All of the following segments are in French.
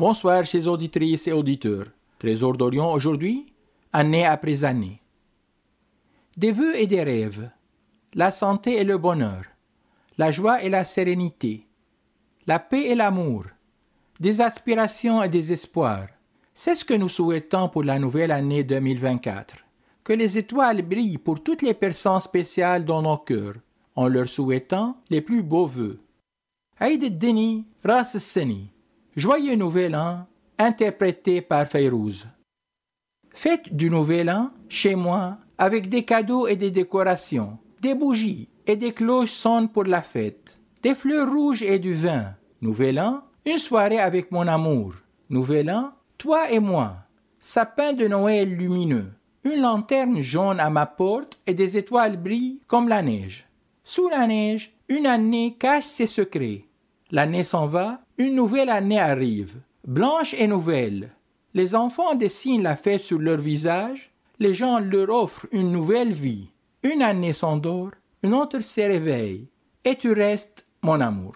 Bonsoir, chers auditrices et auditeurs. Trésor d'Orient aujourd'hui, année après année. Des vœux et des rêves, la santé et le bonheur, la joie et la sérénité, la paix et l'amour, des aspirations et des espoirs. C'est ce que nous souhaitons pour la nouvelle année 2024. Que les étoiles brillent pour toutes les personnes spéciales dans nos cœurs, en leur souhaitant les plus beaux vœux. Aïd Deni Ras Seni. Joyeux Nouvel An, interprété par Fayrouz. Fête du Nouvel An, chez moi, avec des cadeaux et des décorations, des bougies et des cloches sonnent pour la fête, des fleurs rouges et du vin. Nouvel An, une soirée avec mon amour. Nouvel An, toi et moi. Sapin de Noël lumineux. Une lanterne jaune à ma porte et des étoiles brillent comme la neige. Sous la neige, une année cache ses secrets. L'année s'en va, une nouvelle année arrive, blanche et nouvelle. Les enfants dessinent la fête sur leur visage, les gens leur offrent une nouvelle vie. Une année s'endort, une autre se réveille, et tu restes mon amour.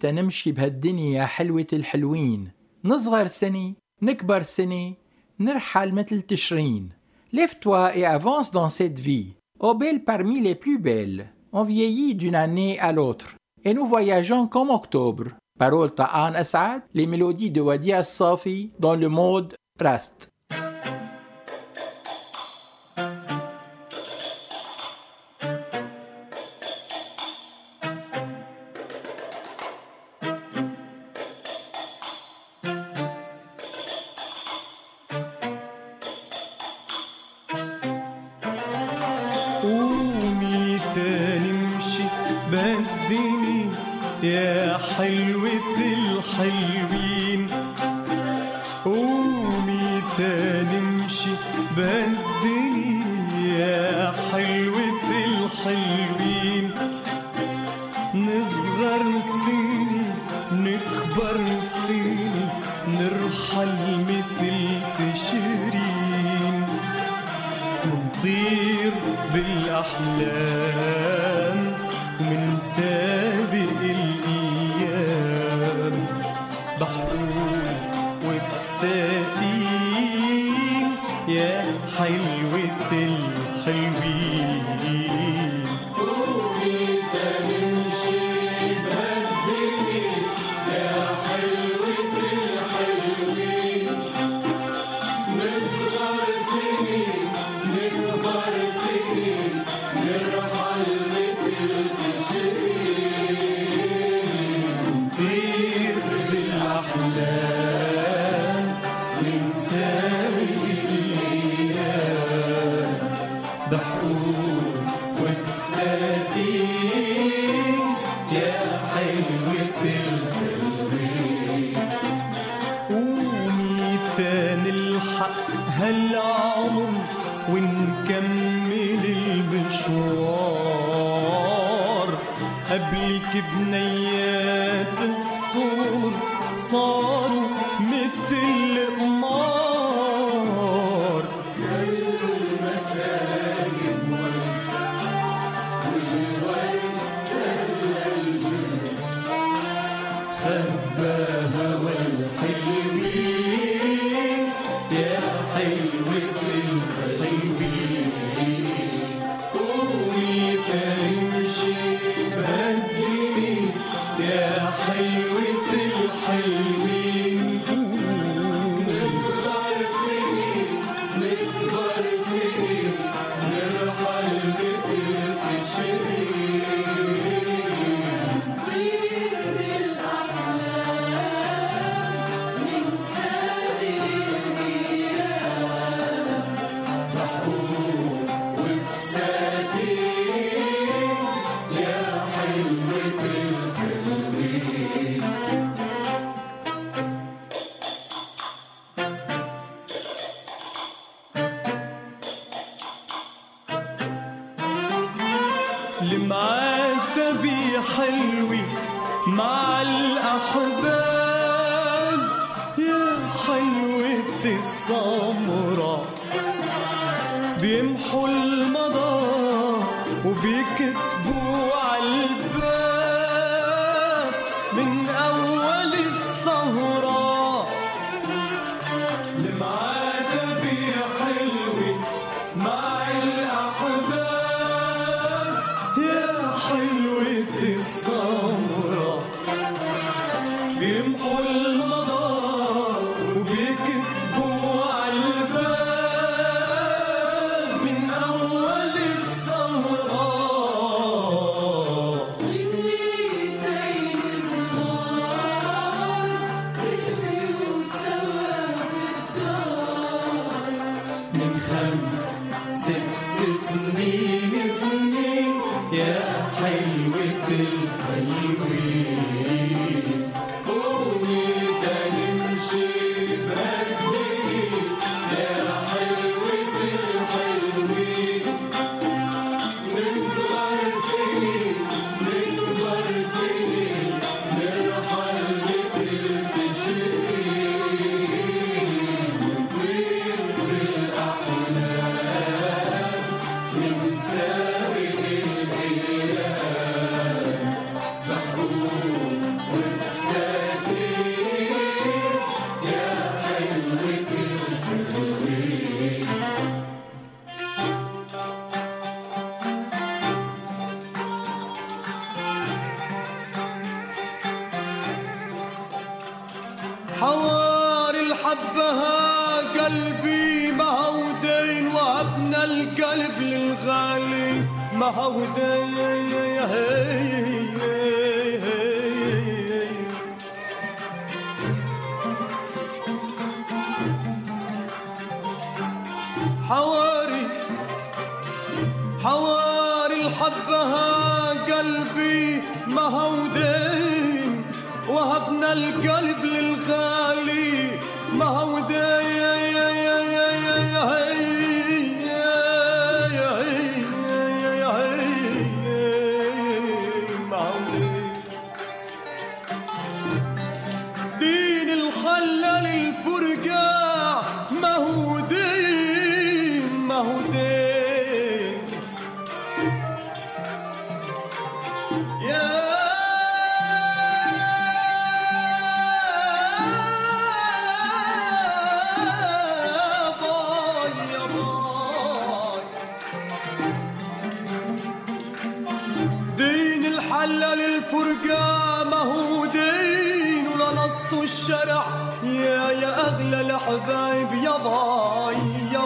قومي تنمشي بهالدنيا يا حلوة الحلوين نصغر سنة نكبر سنة نرحل مثل تشرين Lève-toi et avance dans cette vie. Ô belle parmi les plus belles, on vieillit d'une année à l'autre. Et nous voyageons comme octobre. Parole Ta'an Assad, les mélodies de Wadia Safi dans le mode Rast.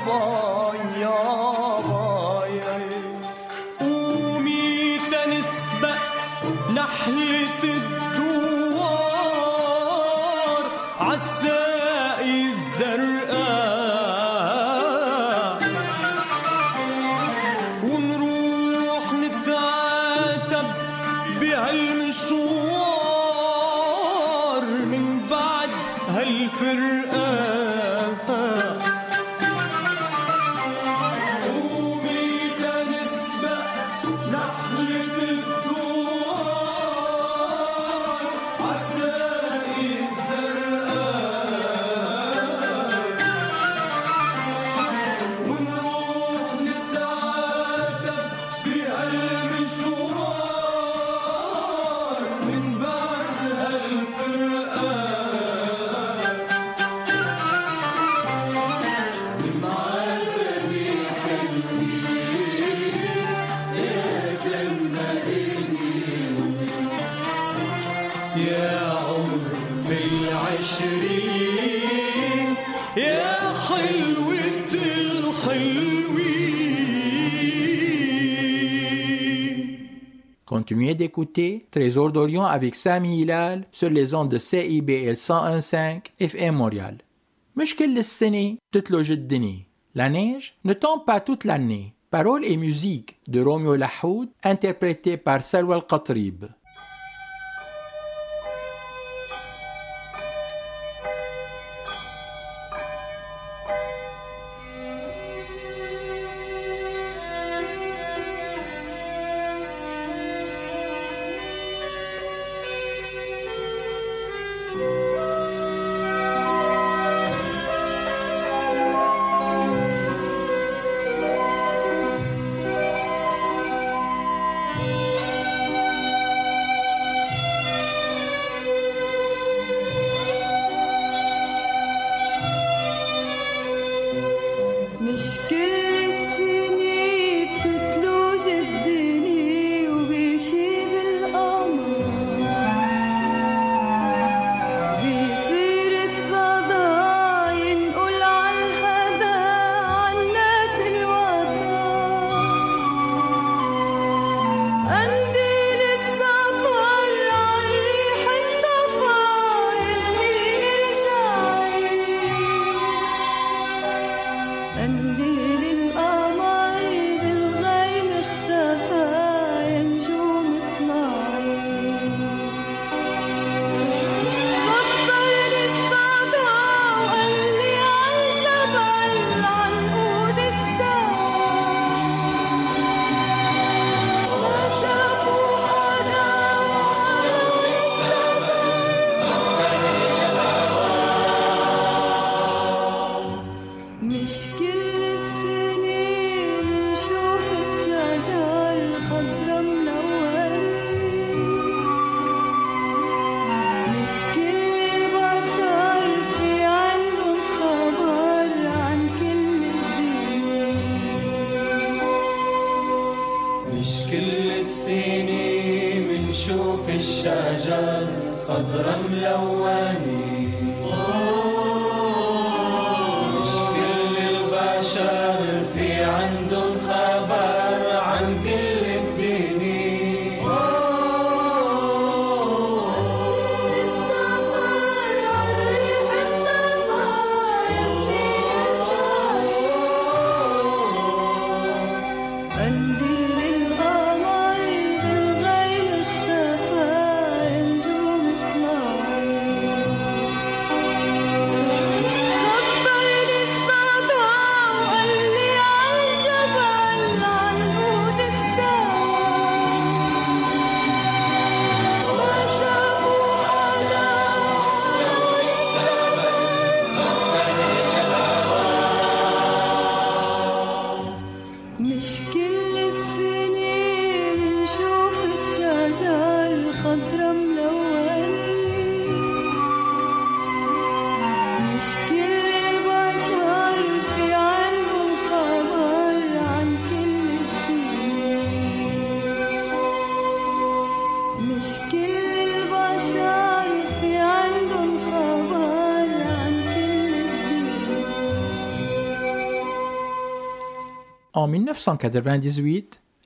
trouble. continuez d'écouter Trésor d'Orient avec Sami Hilal sur les ondes de CIBL 101.5 FM Montréal. مشكل السنة تتلج الدنيا La neige ne tombe pas toute l'année. Paroles et musique de Romeo Lahoud interprétée par Salwa Qatrib.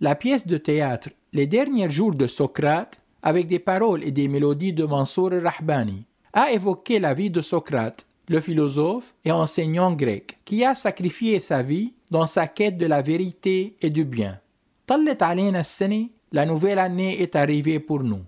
la pièce de théâtre Les derniers jours de Socrate, avec des paroles et des mélodies de Mansour Rahbani, a évoqué la vie de Socrate, le philosophe et enseignant grec, qui a sacrifié sa vie dans sa quête de la vérité et du bien. la nouvelle année est arrivée pour nous.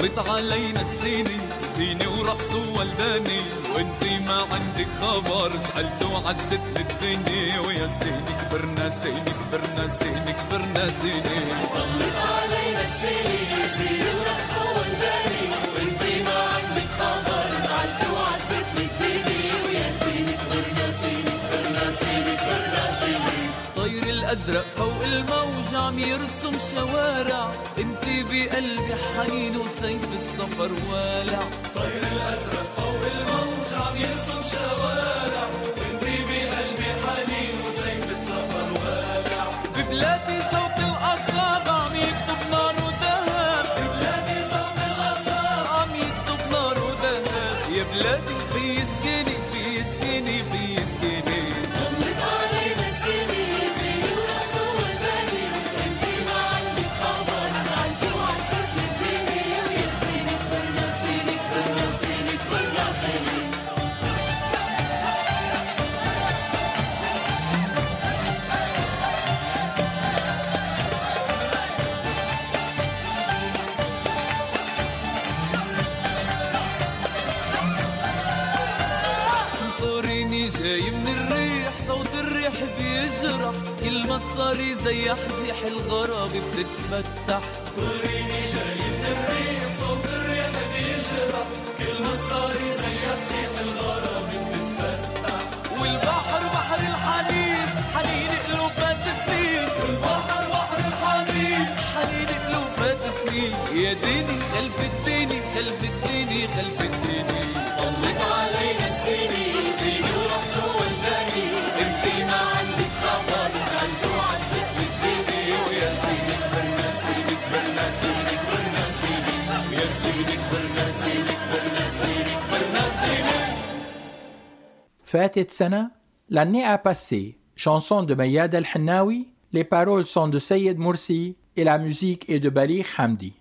طلت علينا السنين. زيني ورقص وولداني وانتي ما عندك خبر. زعلت وعزت الدنيا ويا زيني كبرنا سيني كبرنا سيني كبرنا سيني. طلت علينا السنين. زين ورقص ونداني طير الازرق فوق الموج عم يرسم شوارع. انتي بقلبي حنين وسيف السفر والع. طير الأزرق فوق الموج عم يرسم شوارع. انتي بقلبي حنين وسيف السفر والع. ببلادي صوت الاصاب كل ما صاري زي حزيح الغراب بتتفتح. انطريني جاي من الريح صوت الريح بيجرح كل ما صاري زي حزيح الغراب بتتفتح والبحر بحر الحنين حنين الوفات سنين. والبحر بحر الحنين حنين الوفات سنين. يا ديني خلف الديني خلف الديني خلف الديني. طلت علينا فاتت سنة, l'année a passé. Chanson de Mayad El-Hannawi, les paroles sont de Sayed Mursi et la musique est de Baligh Hamdi.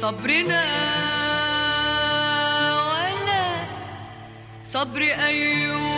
صبرنا ولا صبر أيوب.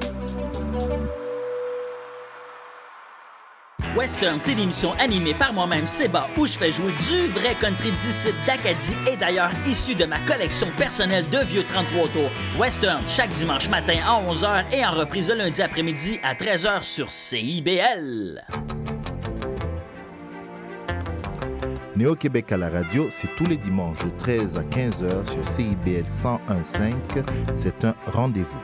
Western, c'est l'émission animée par moi-même, Seba, où je fais jouer du vrai country d'ici d'Acadie et d'ailleurs issu de ma collection personnelle de vieux 33 tours. Western, chaque dimanche matin à 11h et en reprise le lundi après-midi à 13h sur CIBL. Néo-Québec à la radio, c'est tous les dimanches de 13 à 15h sur CIBL 101.5. C'est un rendez-vous.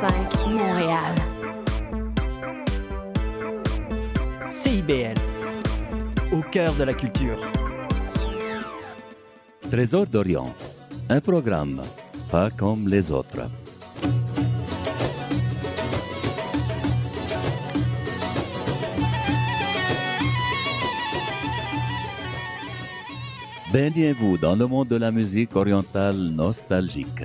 CIBL 101.5 Montréal. CIBL, au cœur de la culture. Trésor d'Orient, un programme pas comme les autres. Baignez-vous dans le monde de la musique orientale nostalgique.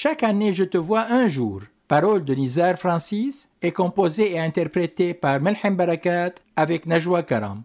chaque année, je te vois un jour. Parole de Nizar Francis est composée et interprétée par Melhem Barakat avec Najwa Karam.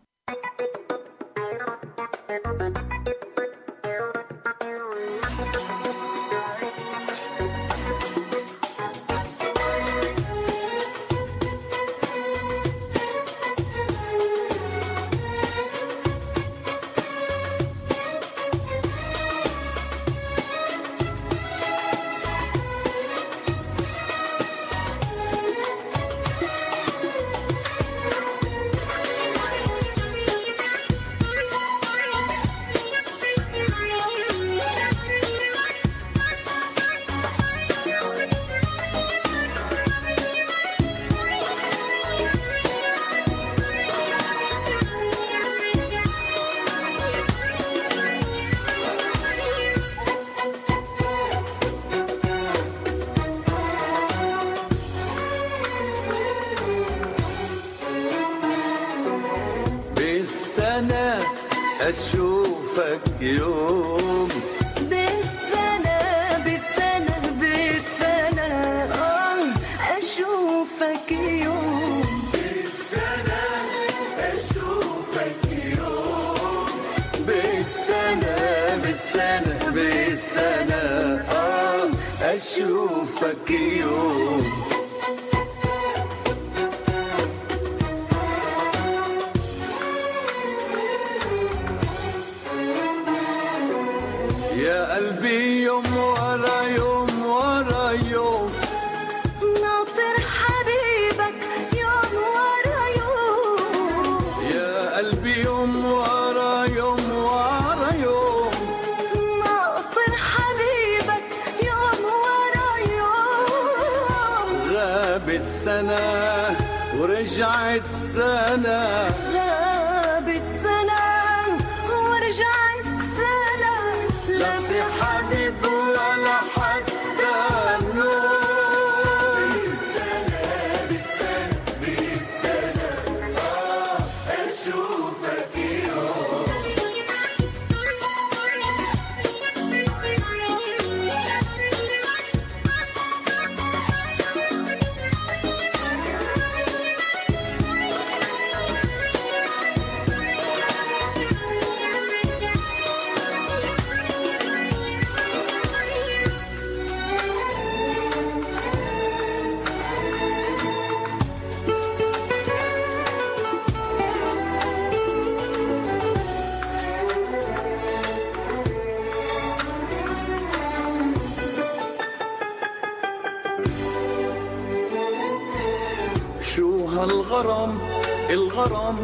الغرام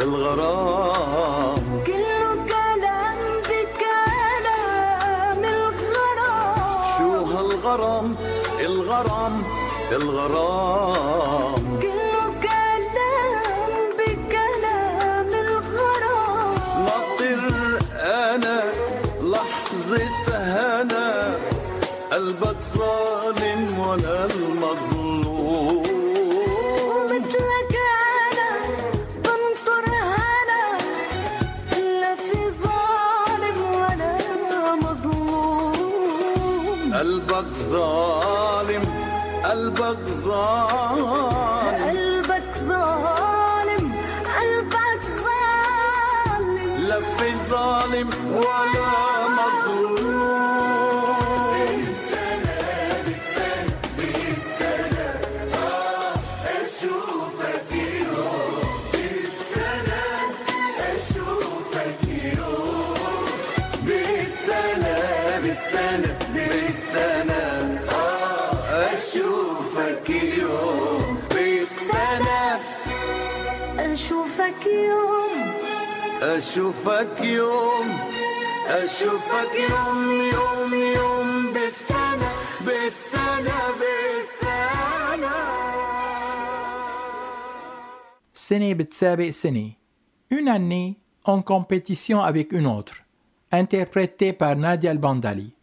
الغرام. كله كلام بكلام الغرام. شو هالغرام؟ الغرام الغرام. كله كلام بكلام الغرام. مطر أنا لحظة هنا قلبك ظالم ولا الله أشوفك يوم أشوفك Une année en compétition avec une autre, interprétée par Nadia Al-Bandali.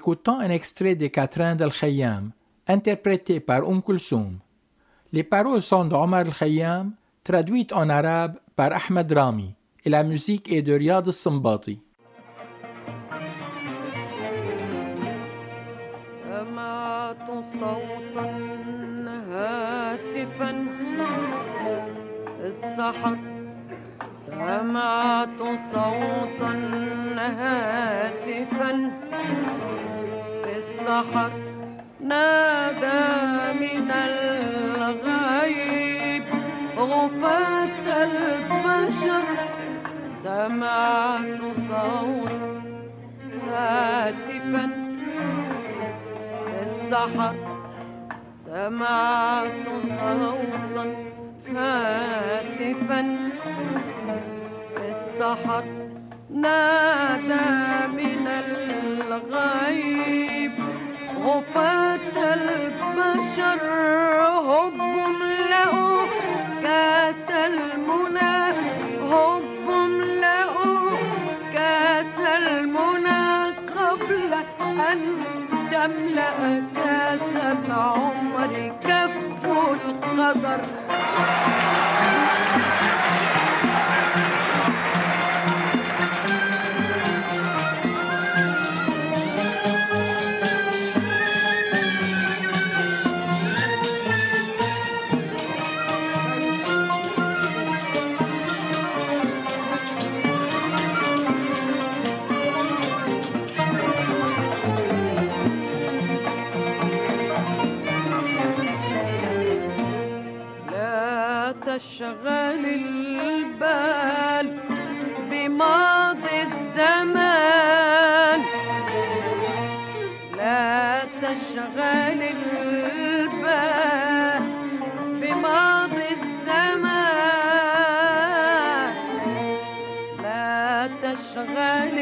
Écoutons un extrait des Quatrains d'Al-Khayyam, interprété par Umm Kulsoum. Les paroles sont d'Omar Al-Khayyam, traduites en arabe par Ahmed Rami, et la musique est de Riyad Al-Sambati. سمعت صوتا هاتفا السحر سمعت صوتا هاتفا السحر نادى من الغيب. غفاة البشر سمعت صوت هاتفا. السحر سمعت صوتا هاتفا. السحر نادى من الغيب. غفاة البشر هب لقوا كاس المنى هب لقوا كاس المنى قبل أن تملأ كاس العمر كف القدر تشغل البال بماضي الزمان. لا تشغل البال بماضي الزمان. لا تشغل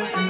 Bye.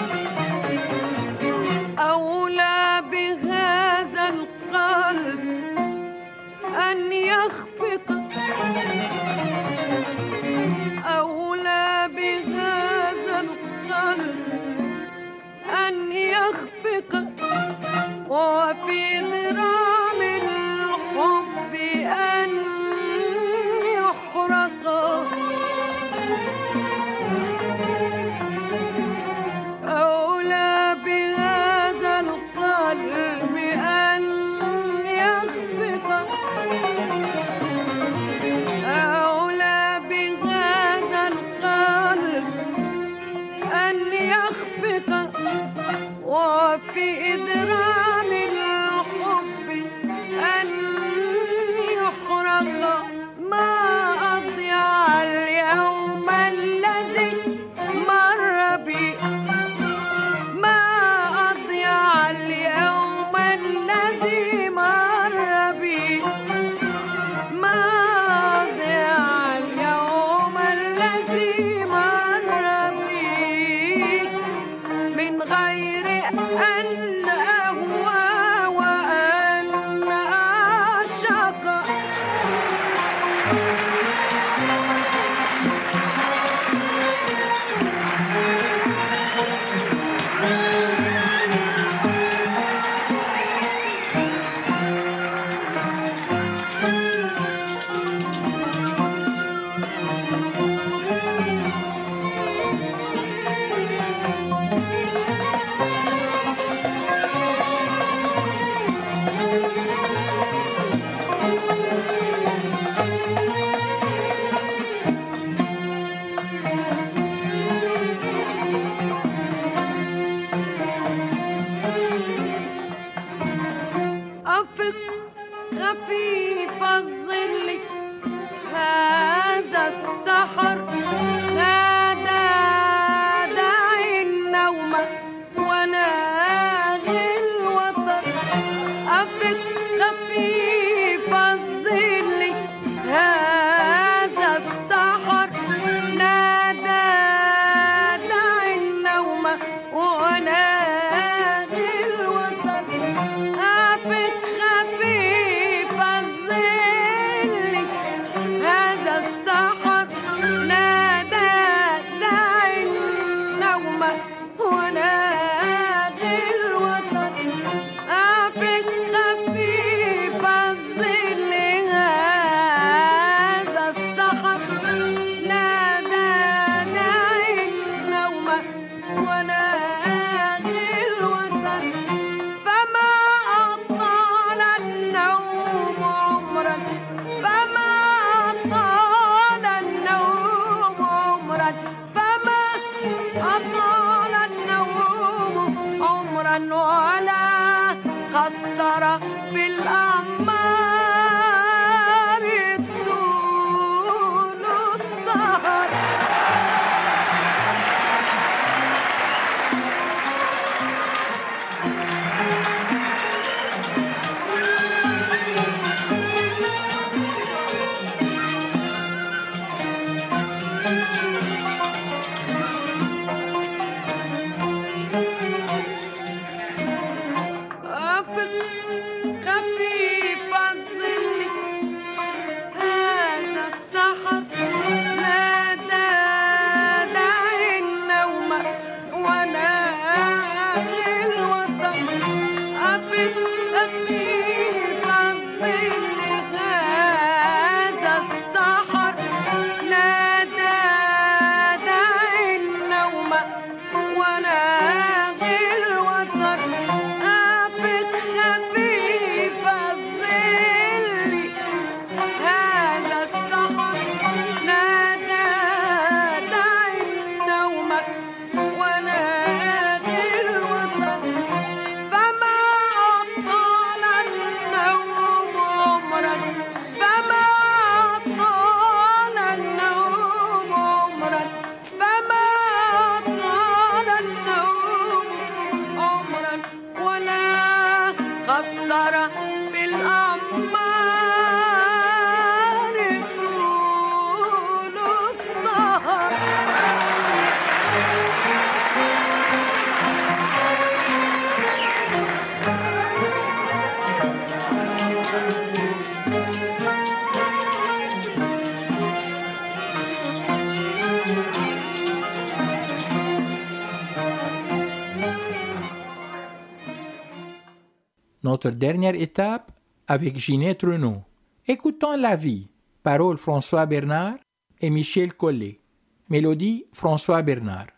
Dernière étape avec Ginette Renault. Écoutons La vie. Paroles François Bernard et Michel Collet. Mélodie François Bernard.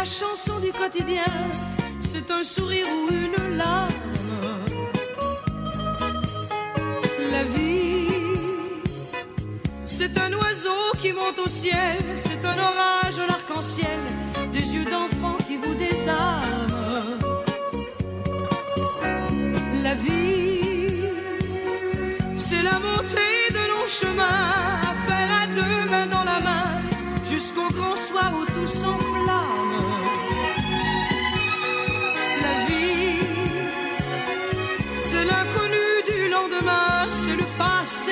La chanson du quotidien. C'est un sourire ou une larme. La vie, c'est un oiseau qui monte au ciel. C'est un orage, un arc-en-ciel. Des yeux d'enfant qui vous désarment. La vie, c'est la montée de longs chemins à faire à deux mains dans la main jusqu'au grand soir où tout s'enflamme.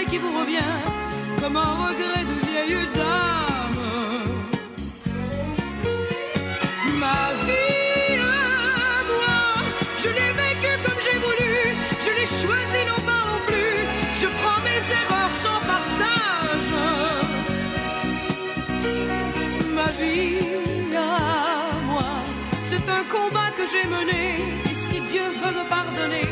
Qui vous revient comme un regret de vieille dame. Ma vie à moi, je l'ai vécue comme j'ai voulu, je l'ai choisie non pas non plus, je prends mes erreurs sans partage. Ma vie à moi, c'est un combat que j'ai mené, et si Dieu veut me pardonner,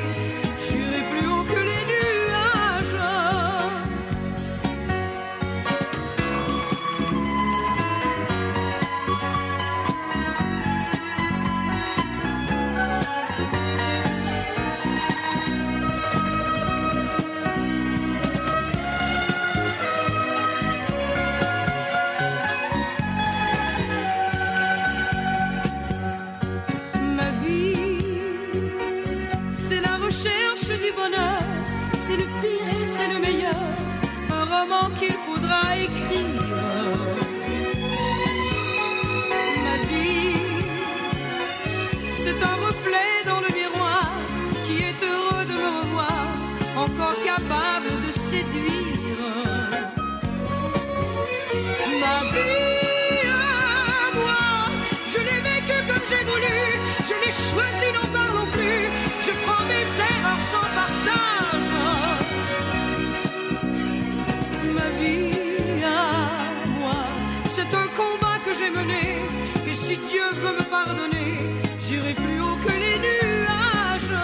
Et si Dieu veut me pardonner, j'irai plus haut que les nuages.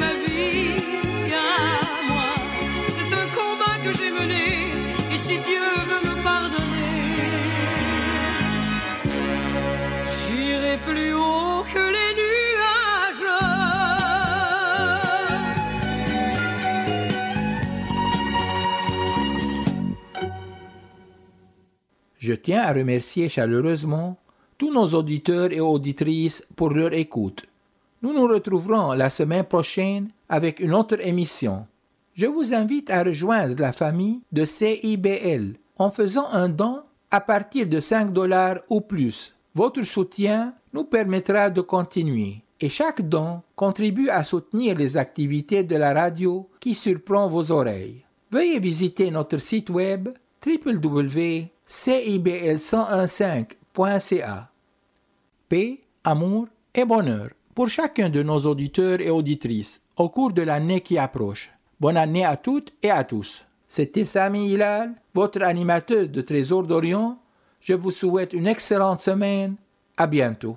Ma vie à moi, c'est un combat que j'ai mené. Et si Dieu veut me pardonner, j'irai plus haut Je tiens à remercier chaleureusement tous nos auditeurs et auditrices pour leur écoute. Nous nous retrouverons la semaine prochaine avec une autre émission. Je vous invite à rejoindre la famille de CIBL en faisant un don à partir de 5 dollars ou plus. Votre soutien nous permettra de continuer et chaque don contribue à soutenir les activités de la radio qui surprend vos oreilles. Veuillez visiter notre site web www.cibl1015.ca. Paix, amour et bonheur pour chacun de nos auditeurs et auditrices au cours de l'année qui approche. Bonne année à toutes et à tous. C'était Sami Hilal, votre animateur de Trésor d'Orient. Je vous souhaite une excellente semaine. À bientôt.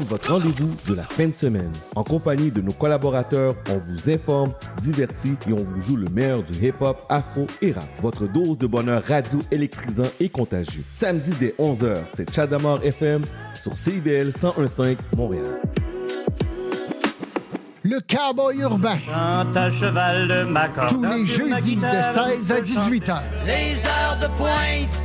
Votre rendez-vous de la fin de semaine. En compagnie de nos collaborateurs, on vous informe, divertit et on vous joue le meilleur du hip-hop, afro et rap. Votre dose de bonheur radio électrisant et contagieux. Samedi dès 11h, c'est Chadamar FM sur CIBL 101.5 Montréal. Le cowboy urbain. à cheval de. Tous les jeudis de 16 à 18 heures. Les heures de pointe,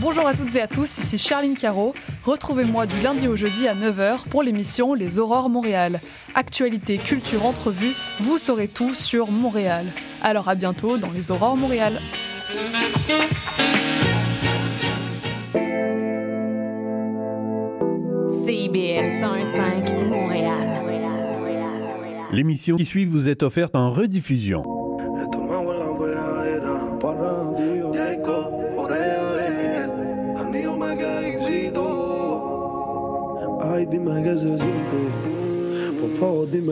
Bonjour à toutes et à tous, ici Charline Caro. Retrouvez-moi du lundi au jeudi à 9h pour l'émission Les Aurores Montréal. Actualité, culture, entrevue, vous saurez tout sur Montréal. Alors à bientôt dans Les Aurores Montréal. CIBL 101.5 Montréal. L'émission qui suit vous est offerte en rediffusion. Ay, dime que se siente. Por favor, dime